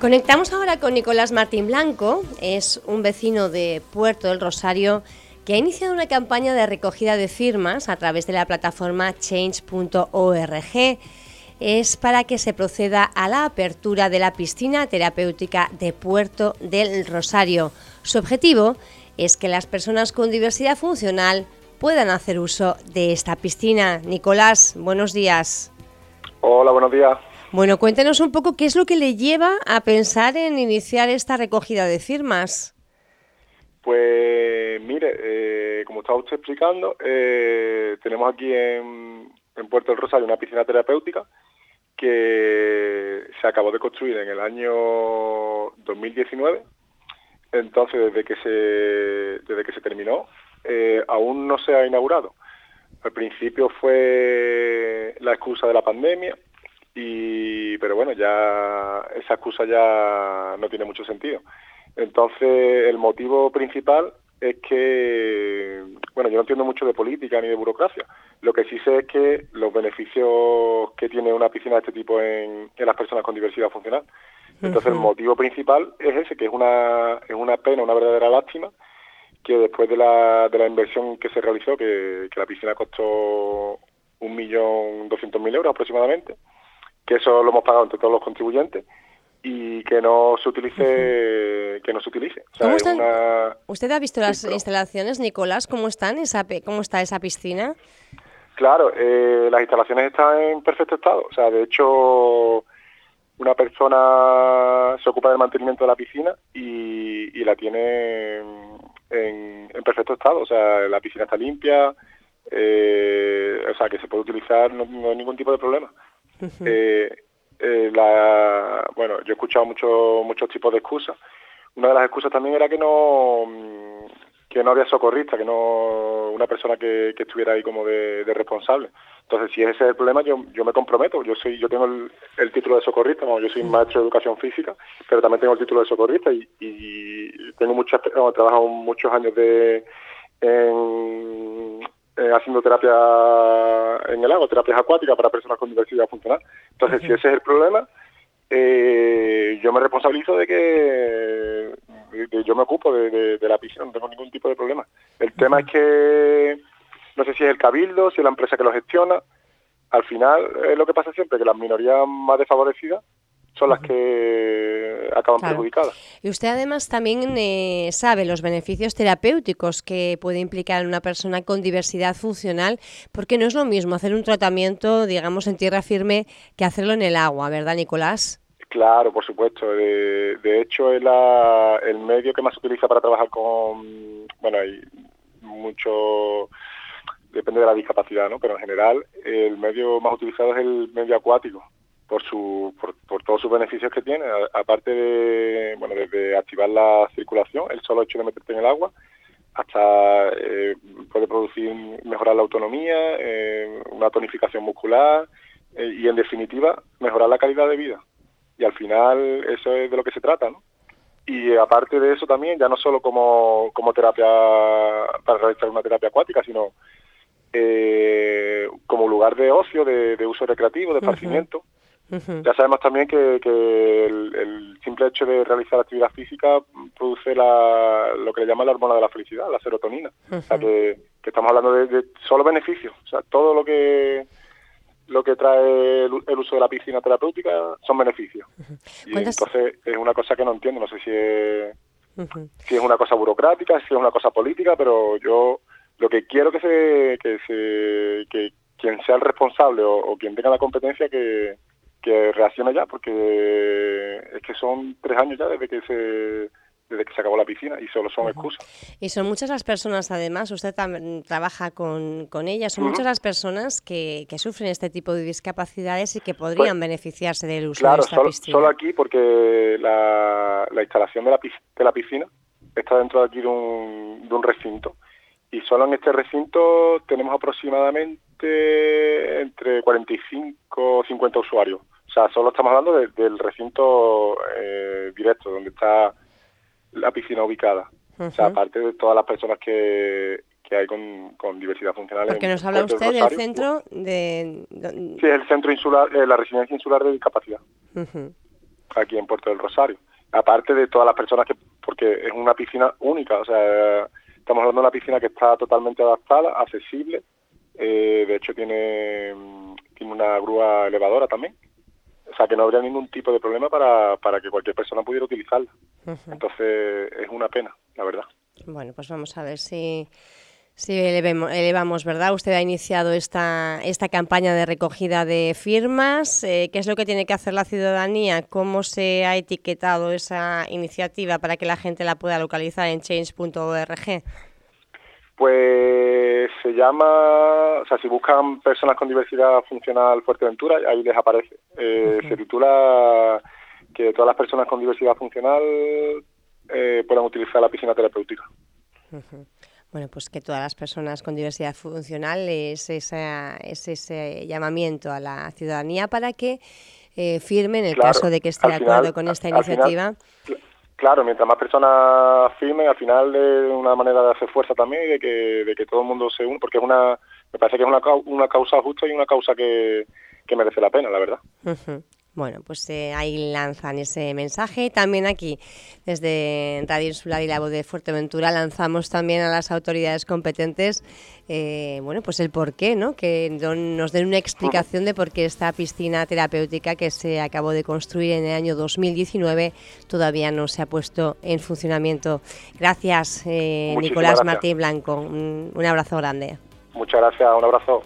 Conectamos ahora con Nicolás Martín Blanco, es un vecino de Puerto del Rosario que ha iniciado una campaña de recogida de firmas a través de la plataforma change.org. Es para que se proceda a la apertura de la piscina terapéutica de Puerto del Rosario. Su objetivo es que las personas con diversidad funcional puedan hacer uso de esta piscina. Nicolás, buenos días. Hola, buenos días. Bueno, cuéntenos un poco qué es lo que le lleva a pensar en iniciar esta recogida de firmas. Pues mire, eh, como estaba usted explicando, eh, tenemos aquí en, Puerto del Rosario una piscina terapéutica que se acabó de construir en el año 2019. Entonces, desde que se, desde que se terminó, eh, aún no se ha inaugurado. Al principio fue la excusa de la pandemia, y pero bueno, ya esa excusa ya no tiene mucho sentido. Entonces, el motivo principal es que, bueno, yo no entiendo mucho de política ni de burocracia. Lo que sí sé es que los beneficios que tiene una piscina de este tipo en, las personas con diversidad funcional. Entonces, el motivo principal es ese, que es una, es una pena, una verdadera lástima, que después de la, de la inversión que se realizó, que, que la piscina costó un millón doscientos mil euros aproximadamente, que eso lo hemos pagado entre todos los contribuyentes y que no se utilice que no se utilice. Usted ha visto las instalaciones Nicolás cómo están esa cómo está esa piscina claro eh, las instalaciones están en perfecto estado. O sea de hecho una persona se ocupa del mantenimiento de la piscina y, y la tiene en, en, perfecto estado. O sea la piscina está limpia eh, o sea que se puede utilizar no, no hay ningún tipo de problema eh, eh, la, bueno, yo he escuchado muchos muchos tipos de excusas. Una de las excusas también era que no mm, que no había socorrista, que no una persona que, estuviera ahí como de, responsable. Entonces, si ese es el problema, yo, yo me comprometo. Yo soy yo tengo el, título de socorrista, yo soy maestro de educación física, pero también tengo el título de socorrista y, y tengo muchas, he trabajado muchos años de en, eh, haciendo terapia en el agua, terapias acuáticas para personas con diversidad funcional. Entonces, si ese es el problema, eh, yo me responsabilizo de que, yo me ocupo de, la piscina, no tengo ningún tipo de problema. El tema es que no sé si es el cabildo, si es la empresa que lo gestiona. Al final es lo que pasa siempre, que las minorías más desfavorecidas son las que acaban perjudicadas. Y usted además también eh, sabe los beneficios terapéuticos que puede implicar una persona con diversidad funcional, porque no es lo mismo hacer un tratamiento, digamos, en tierra firme que hacerlo en el agua, ¿verdad, Nicolás? Claro, por supuesto. De, hecho, es el medio que más se utiliza para trabajar con, bueno, hay mucho, depende de la discapacidad, ¿no? Pero en general, el medio más utilizado es el medio acuático por, su, por, todos sus beneficios que tiene, aparte de, bueno, desde activar la circulación, el solo hecho de meterte en el agua, hasta eh, puede producir, mejorar la autonomía, eh, una tonificación muscular eh, y en definitiva mejorar la calidad de vida. Y al final eso es de lo que se trata, ¿no? Y aparte de eso también, ya no solo como, como terapia, para realizar una terapia acuática, sino como lugar de ocio, de, uso recreativo, de esparcimiento. Ya sabemos también que, el, simple hecho de realizar actividad física produce la, lo que le llaman la hormona de la felicidad, la serotonina. O sea, que, estamos hablando de, solo beneficios. O sea, todo lo que lo que trae el, uso de la piscina terapéutica son beneficios. Y entonces es una cosa que no entiendo. No sé si es, si es una cosa burocrática, si es una cosa política, pero yo lo que quiero que se que se que quien sea el responsable o quien tenga la competencia que que reaccione ya, porque es que son tres años ya desde que se desde que se acabó la piscina y solo son excusas. Y son muchas las personas, además, usted también trabaja con, con ellas, son muchas las personas que, que, sufren este tipo de discapacidades y que podrían pues, beneficiarse del uso de esta solo, piscina. solo aquí porque la, la instalación de la, de la piscina está dentro de aquí de un, de un recinto y solo en este recinto tenemos aproximadamente entre 45 o 50 usuarios. O sea, solo estamos hablando del recinto eh, directo, donde está la piscina ubicada. O sea, aparte de todas las personas que, que hay con, diversidad funcional. Porque nos habla usted del centro de... Sí, es el centro insular, eh, la residencia insular de discapacidad. aquí en Puerto del Rosario. Aparte de todas las personas que, porque es una piscina única, o sea, estamos hablando de una piscina que está totalmente adaptada, accesible, eh, de hecho tiene, tiene una grúa elevadora también, o sea que no habría ningún tipo de problema para, para que cualquier persona pudiera utilizarla. Entonces es una pena, la verdad. Bueno, pues vamos a ver si Sí, elevamos, ¿verdad? Usted ha iniciado esta, esta campaña de recogida de firmas. Eh, ¿Qué es lo que tiene que hacer la ciudadanía? ¿Cómo se ha etiquetado esa iniciativa para que la gente la pueda localizar en change.org? Pues se llama, o sea, si buscan personas con diversidad funcional Fuerteventura, ahí les aparece. Eh, se titula que todas las personas con diversidad funcional eh, puedan utilizar la piscina terapéutica. Bueno, pues que todas las personas con diversidad funcional es, es ese llamamiento a la ciudadanía para que eh, firmen en el caso de que esté de acuerdo con esta iniciativa. claro, mientras más personas firmen, al final es una manera de hacer fuerza también y de que, de que todo el mundo se une, porque es una, me parece que es una, una causa justa y una causa que, que merece la pena, la verdad. Bueno, pues eh, ahí lanzan ese mensaje. También aquí, desde Radio Insular y la Voz de Fuerteventura, lanzamos también a las autoridades competentes, eh, bueno, pues el por qué, ¿no? Que nos den una explicación de por qué esta piscina terapéutica que se acabó de construir en el año 2019 todavía no se ha puesto en funcionamiento. Gracias, eh, Nicolás Martín Blanco. un abrazo grande. Muchas gracias, un abrazo.